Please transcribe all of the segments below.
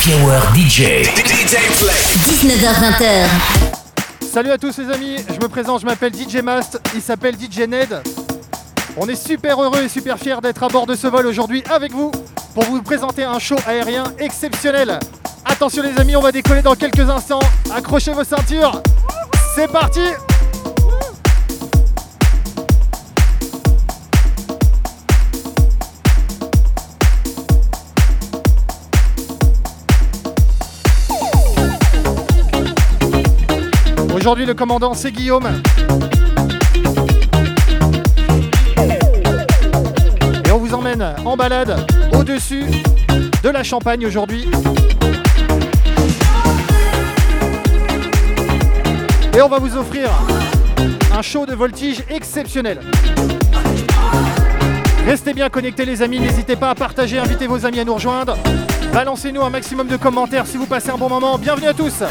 Happy Hour DJ. 19h20h. Salut à tous les amis, je me présente, je m'appelle DJ Mast, il s'appelle DJ Ned. On est super heureux et super fiers d'être à bord de ce vol aujourd'hui avec vous pour vous présenter un show aérien exceptionnel. Attention les amis, on va décoller dans quelques instants. Accrochez vos ceintures. C'est parti Aujourd'hui, le commandant, c'est Guillaume. Et on vous emmène en balade au-dessus de la Champagne aujourd'hui. Et on va vous offrir un show de voltige exceptionnel. Restez bien connectés les amis, n'hésitez pas à partager, invitez vos amis à nous rejoindre. Balancez-nous un maximum de commentaires si vous passez un bon moment. Bienvenue à tous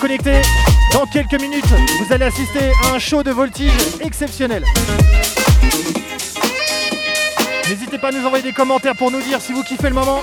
bien connectés. Dans quelques minutes, vous allez assister à un show de voltige exceptionnel. N'hésitez pas à nous envoyer des commentaires pour nous dire si vous kiffez le moment.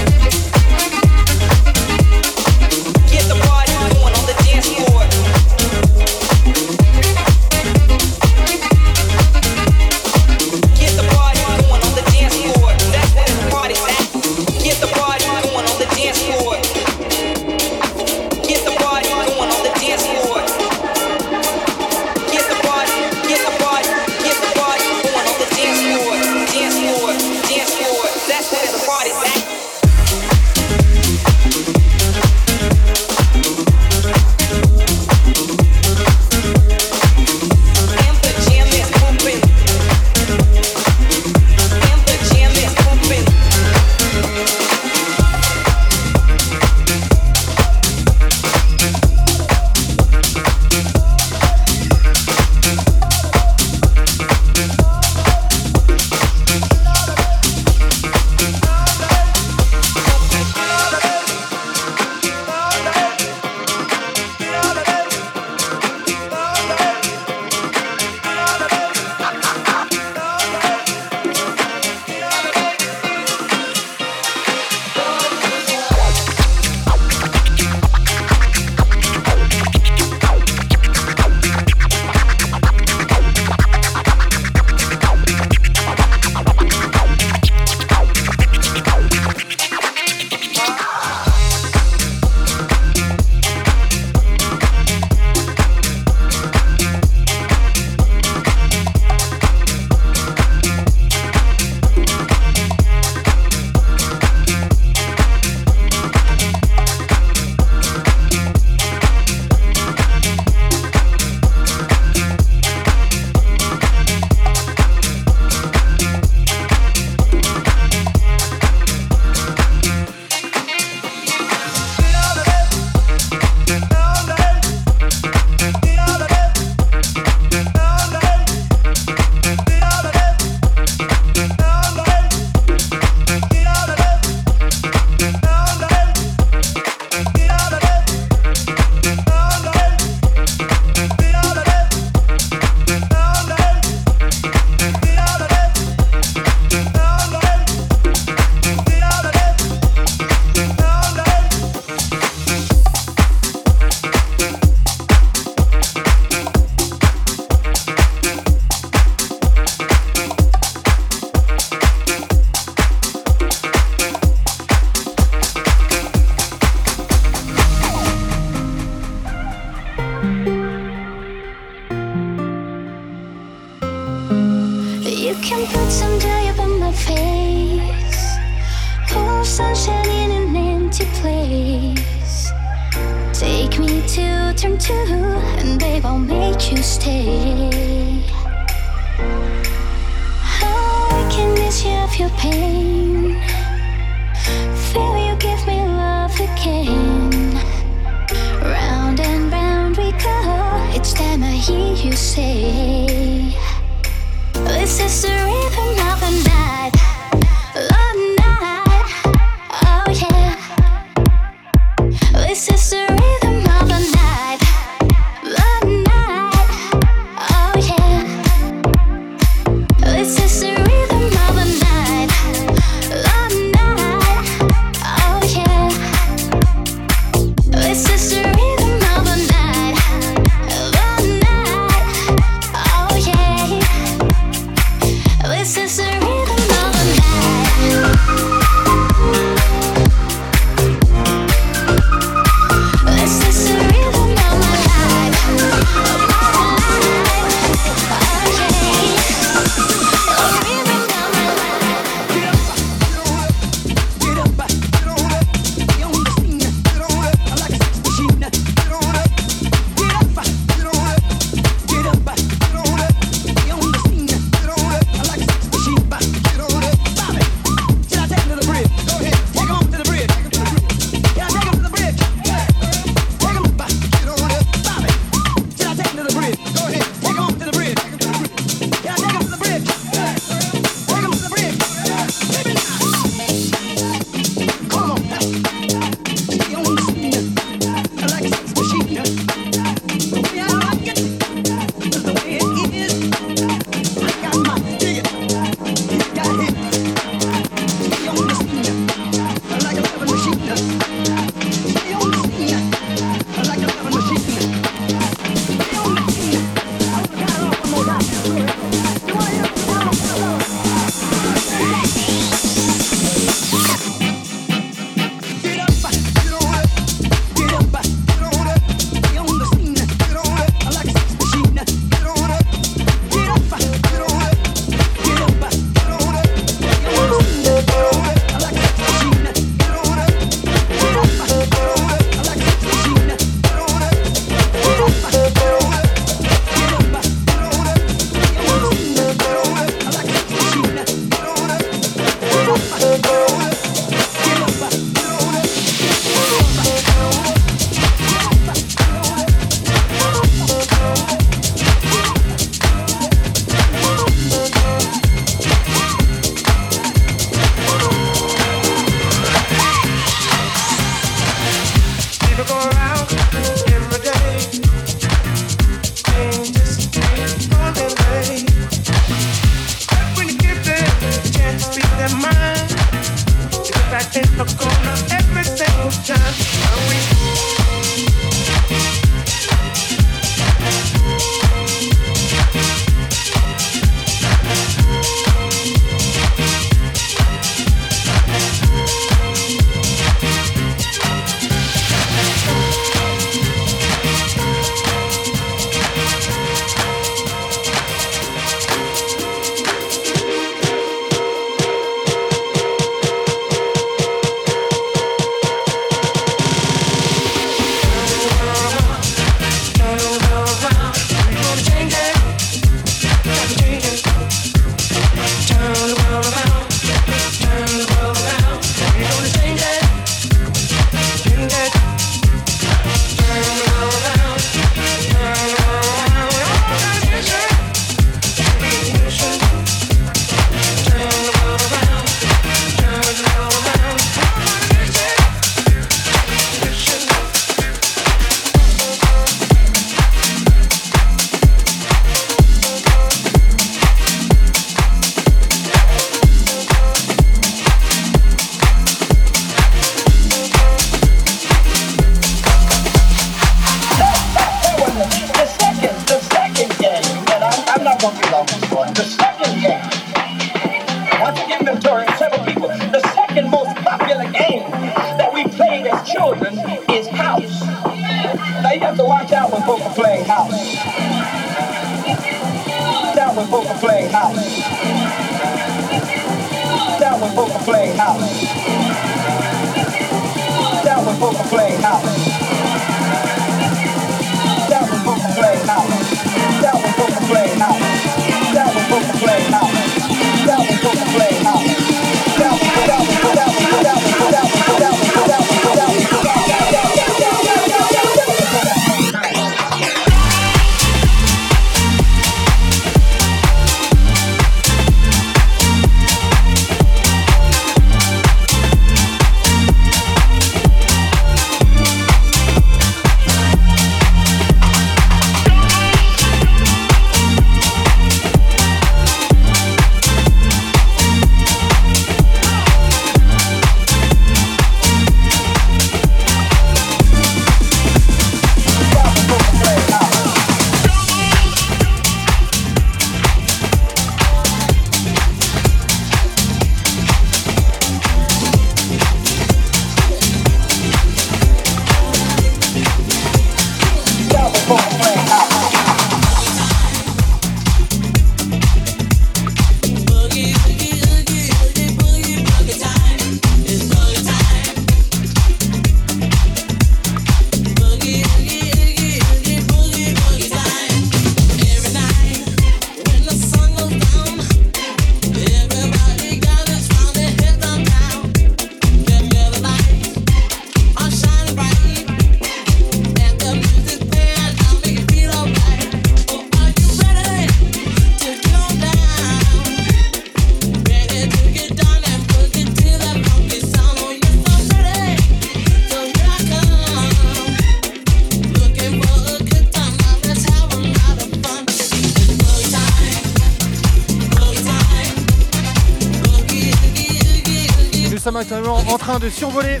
De survoler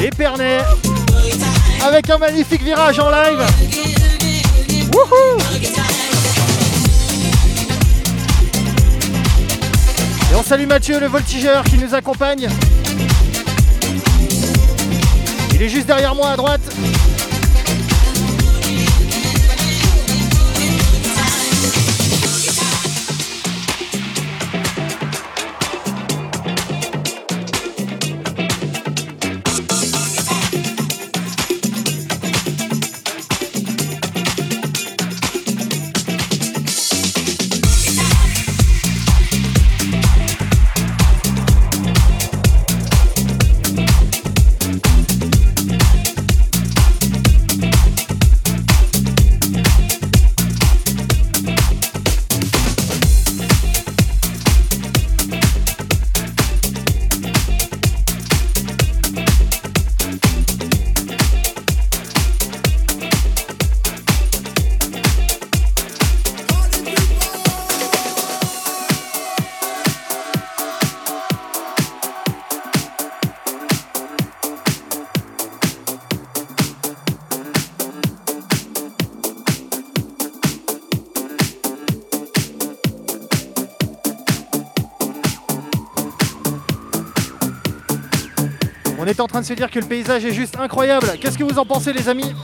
Épernay avec un magnifique virage en live. Et on salue Mathieu, le voltigeur qui nous accompagne. Il est juste derrière moi à droite. Est en train de se dire que le paysage est juste incroyable. Qu'est-ce que vous en pensez les amis?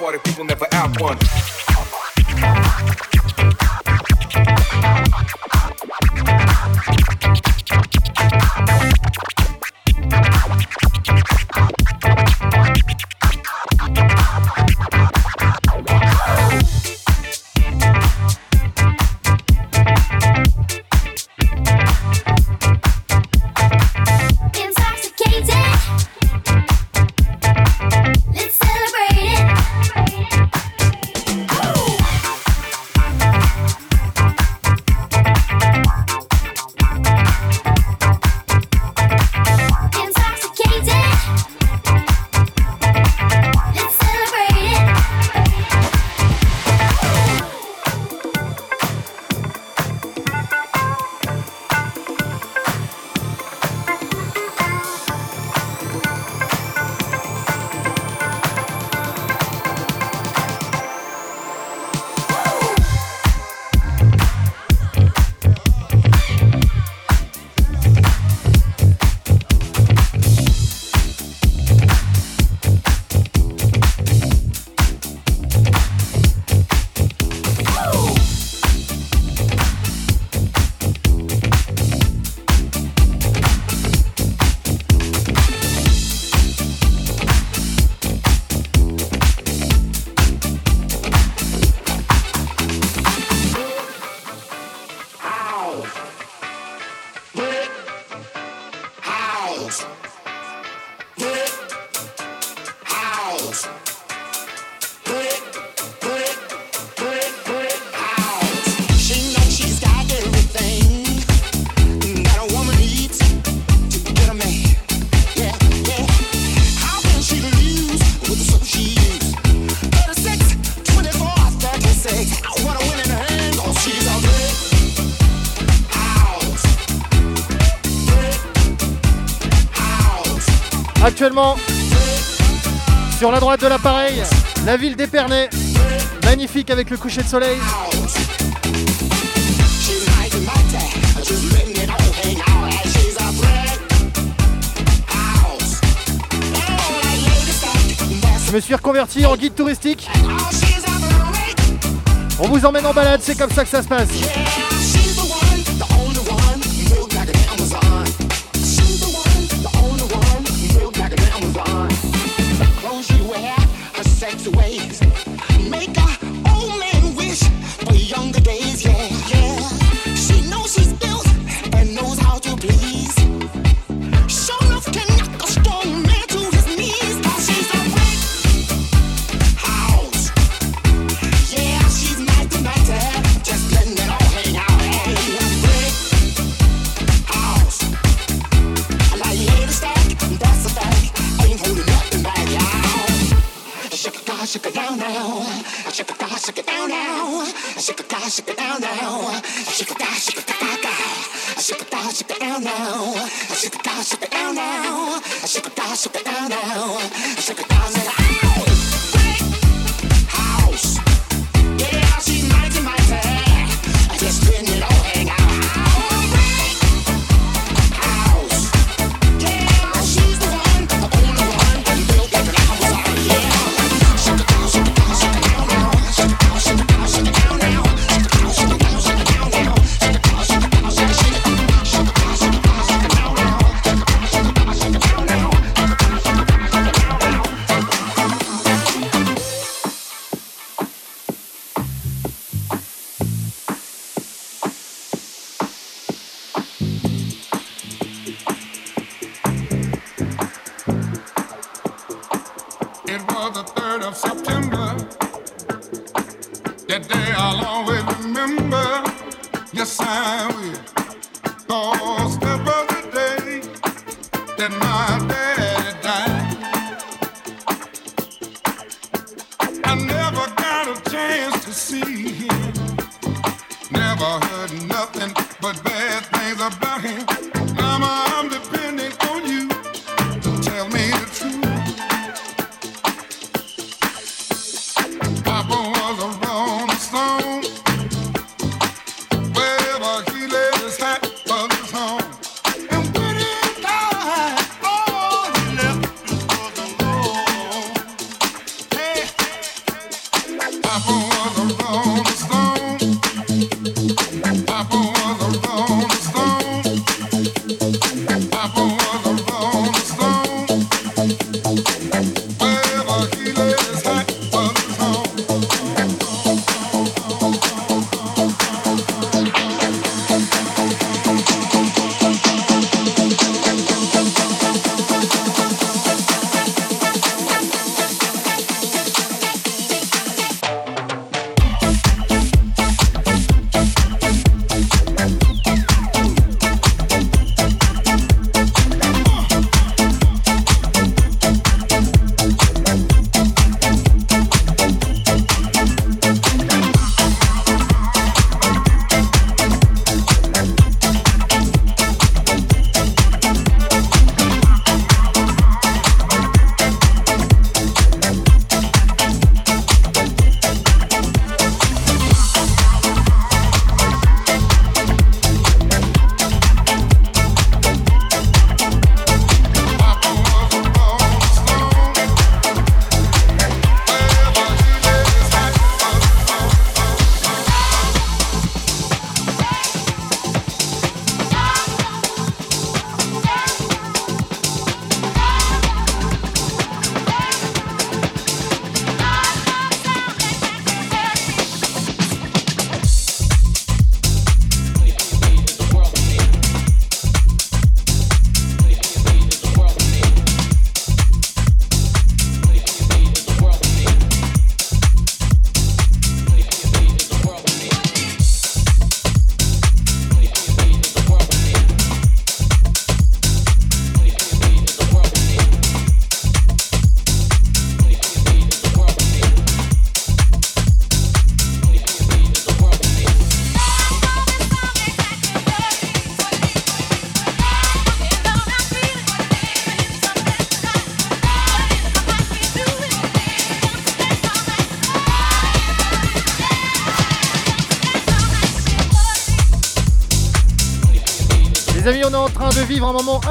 party people never have one. Actuellement, sur la droite de l'appareil, la ville d'Épernay, magnifique avec le coucher de soleil. Je me suis reconverti en guide touristique. On vous emmène en balade, c'est comme ça que ça se passe.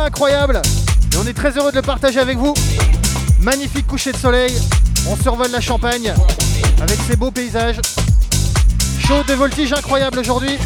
incroyable. Et on est très heureux de le partager avec vous. Magnifique coucher de soleil. On survole la Champagne avec ses beaux paysages. Chaud de voltige incroyable aujourd'hui.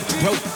dope, dope.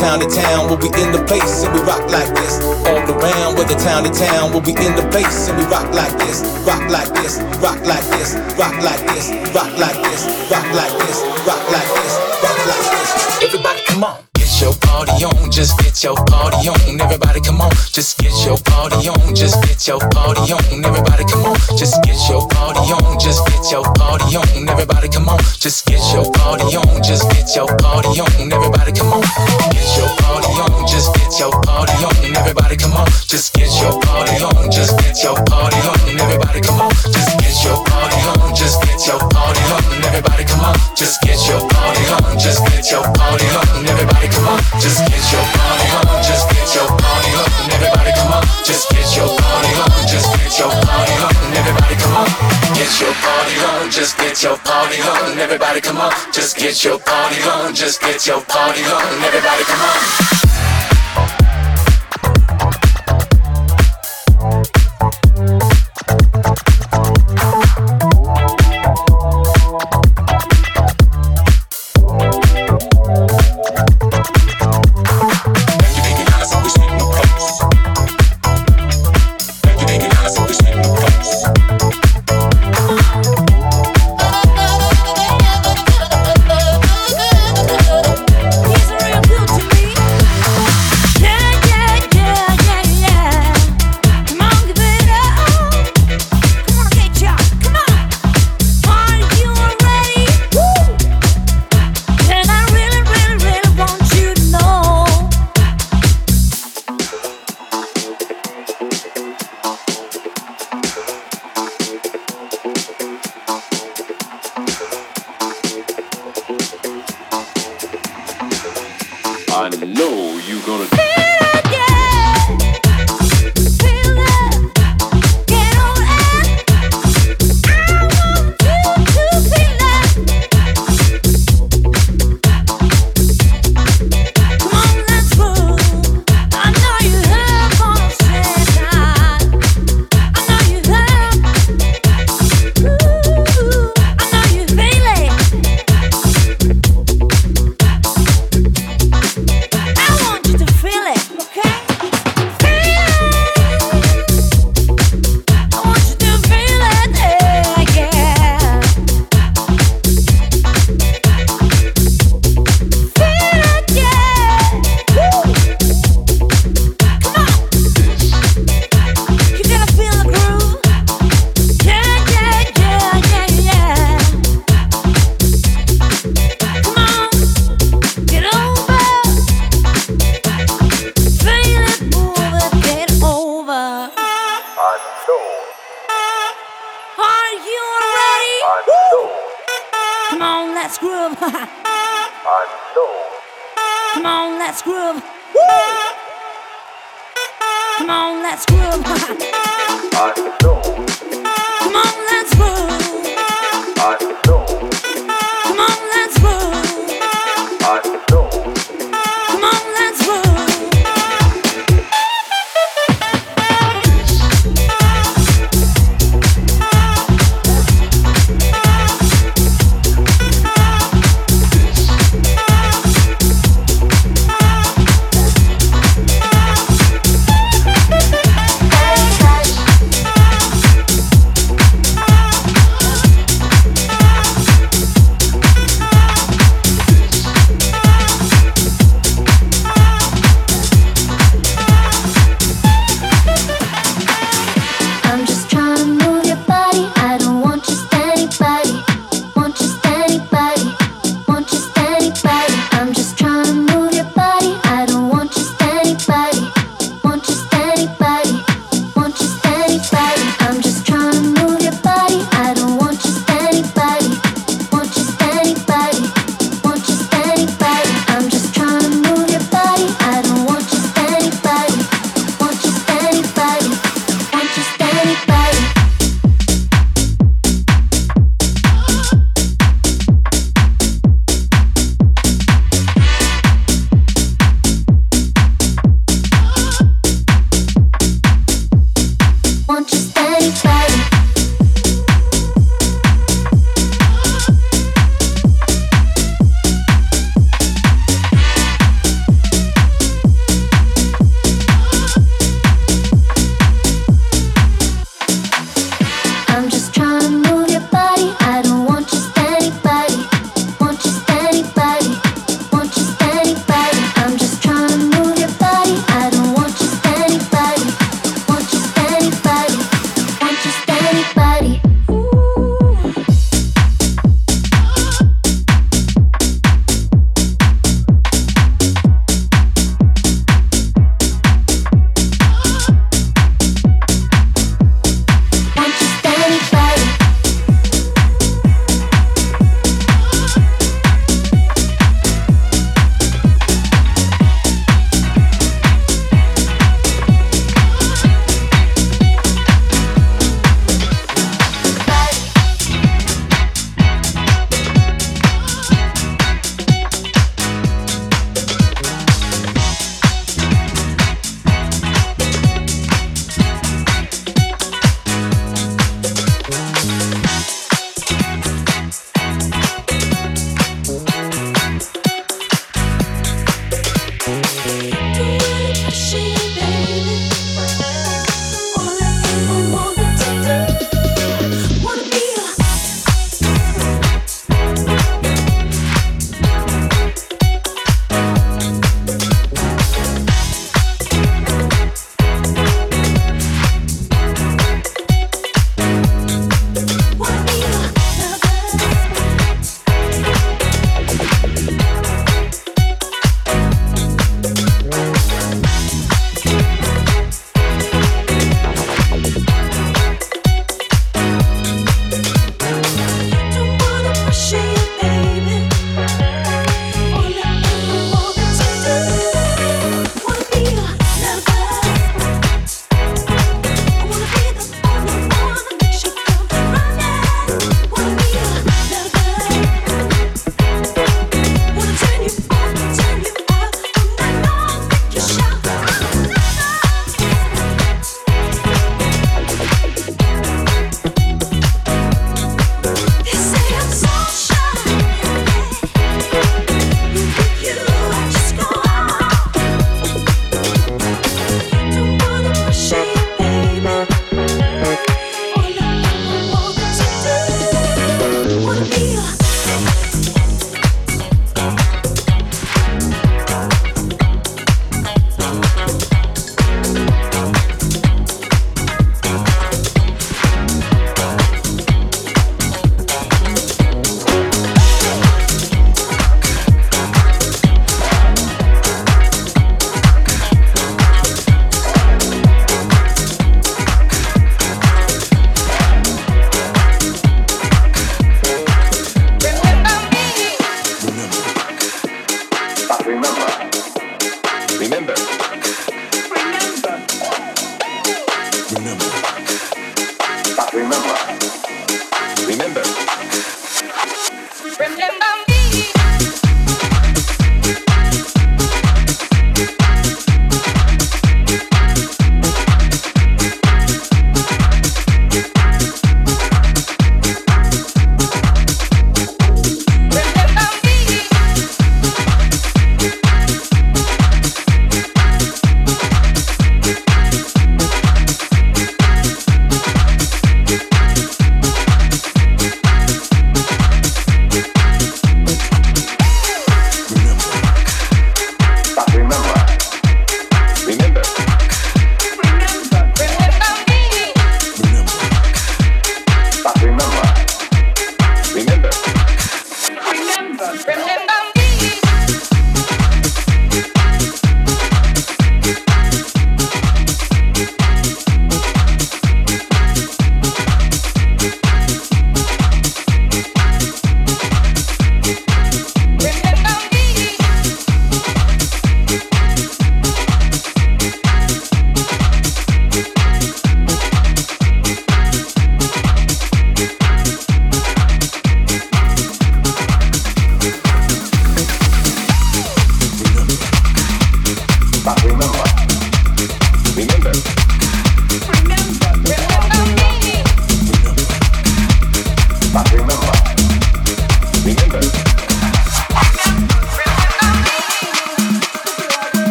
town to town, we'll be in the place and we rock like this. All around, whether town to town, we'll be in the place and we rock like this. Rock like this, rock like this, rock like this, rock like this, rock like this, rock like this, rock like this. Everybody come on. Get your party on, just get your party on. Everybody come on, just get your party on, just get your party on. Everybody come on, just get your party on, just get your party on. Everybody come on, just get your party on, just get your party on. Everybody come on. Everybody come on, just get your party on, just get your party on. Everybody come on, just get your party on, just get your party on. Everybody come on, just get your party on, just get your party on. Everybody come on, just get your party on, just get your party on. Everybody come on, just get your party on, just get your party on. Everybody come on, get your party on, just get your party on. Everybody come on, just get your party on, just get your party on. Everybody come on.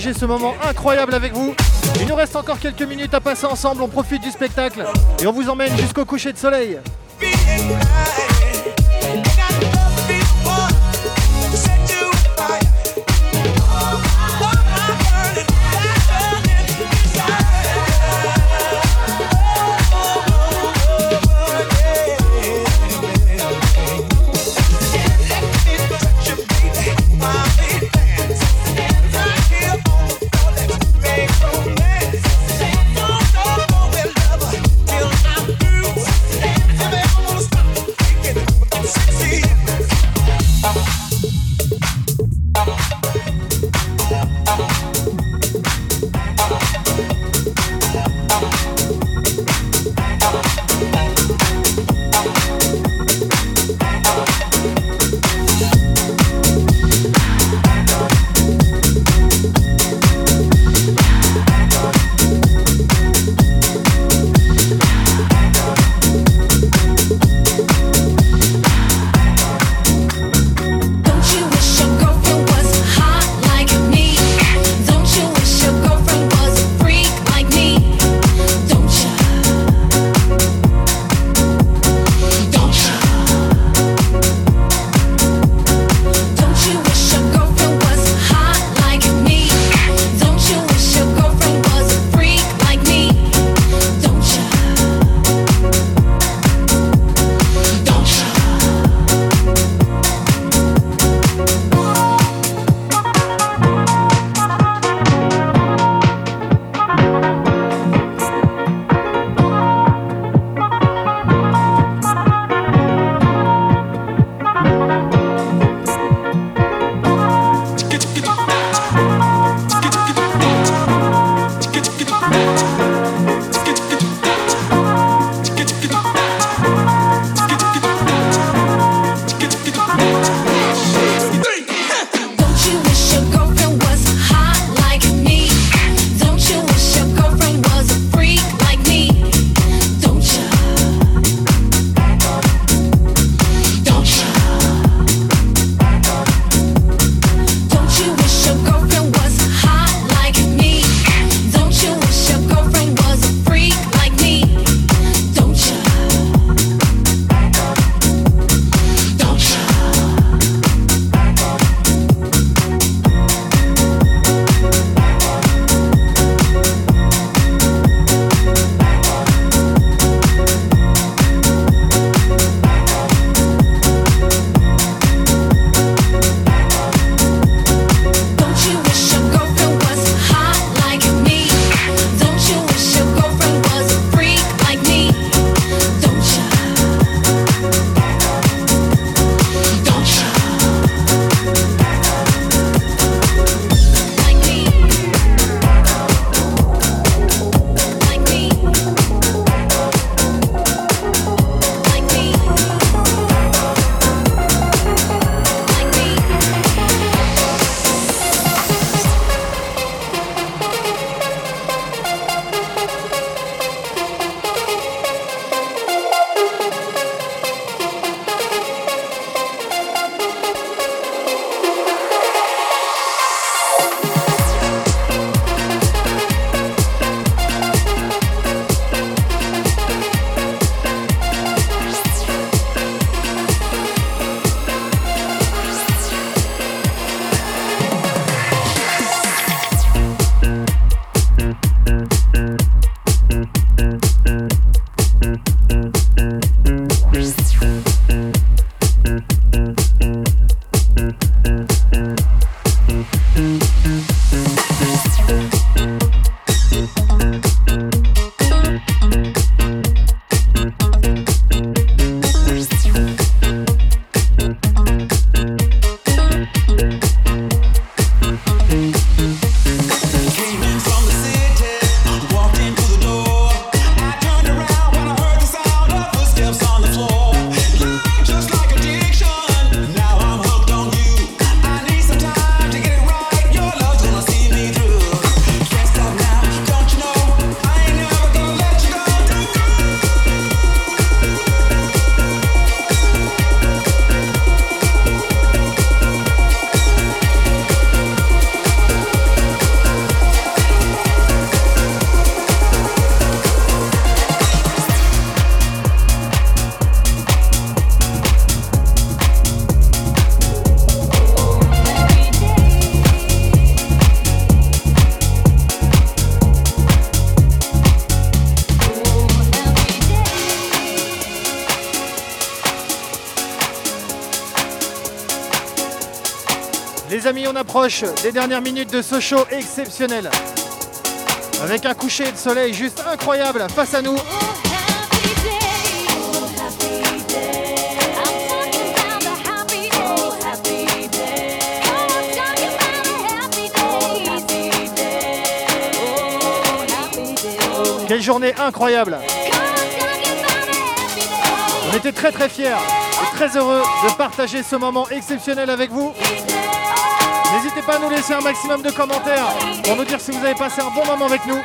Ce moment incroyable avec vous. Il nous reste encore quelques minutes à passer ensemble, on profite du spectacle et on vous emmène jusqu'au coucher de soleil. Les amis, on approche des dernières minutes de ce show exceptionnel. Avec un coucher de soleil juste incroyable face à nous. Quelle journée incroyable On était très très fiers et très heureux de partager ce moment exceptionnel avec vous. N'hésitez pas à nous laisser un maximum de commentaires pour nous dire si vous avez passé un bon moment avec nous.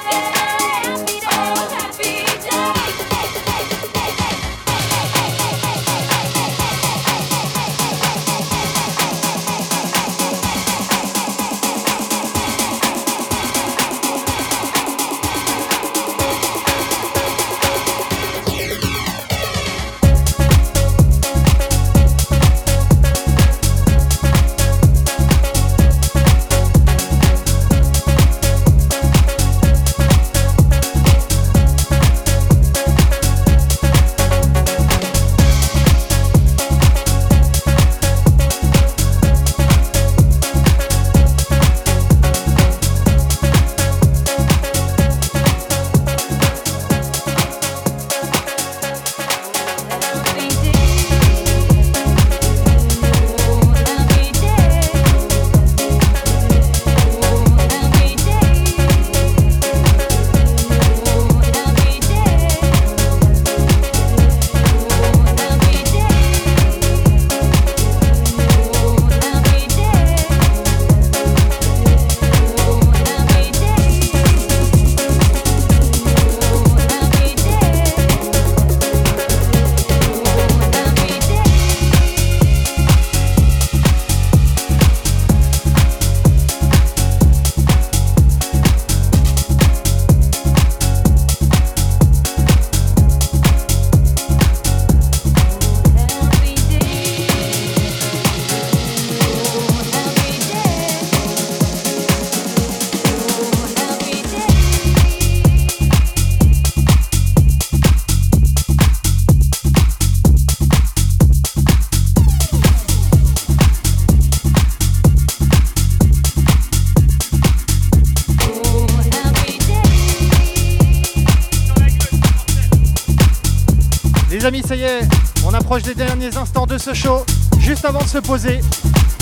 De ce show. Juste avant de se poser,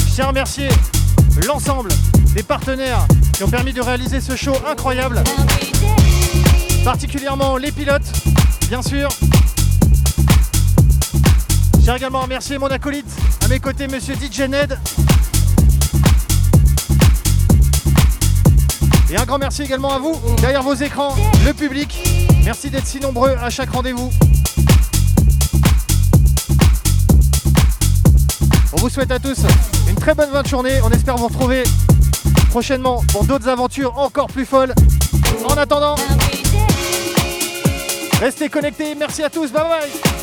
je tiens à remercier l'ensemble des partenaires qui ont permis de réaliser ce show incroyable. Particulièrement les pilotes, bien sûr. Je tiens également à remercier mon acolyte à mes côtés, monsieur DJ Ned. Et un grand merci également à vous, derrière vos écrans, le public. Merci d'être si nombreux à chaque rendez-vous. On vous souhaite à tous une très bonne fin de journée. On espère vous retrouver prochainement pour d'autres aventures encore plus folles. En attendant, restez connectés. Merci à tous. Bye bye.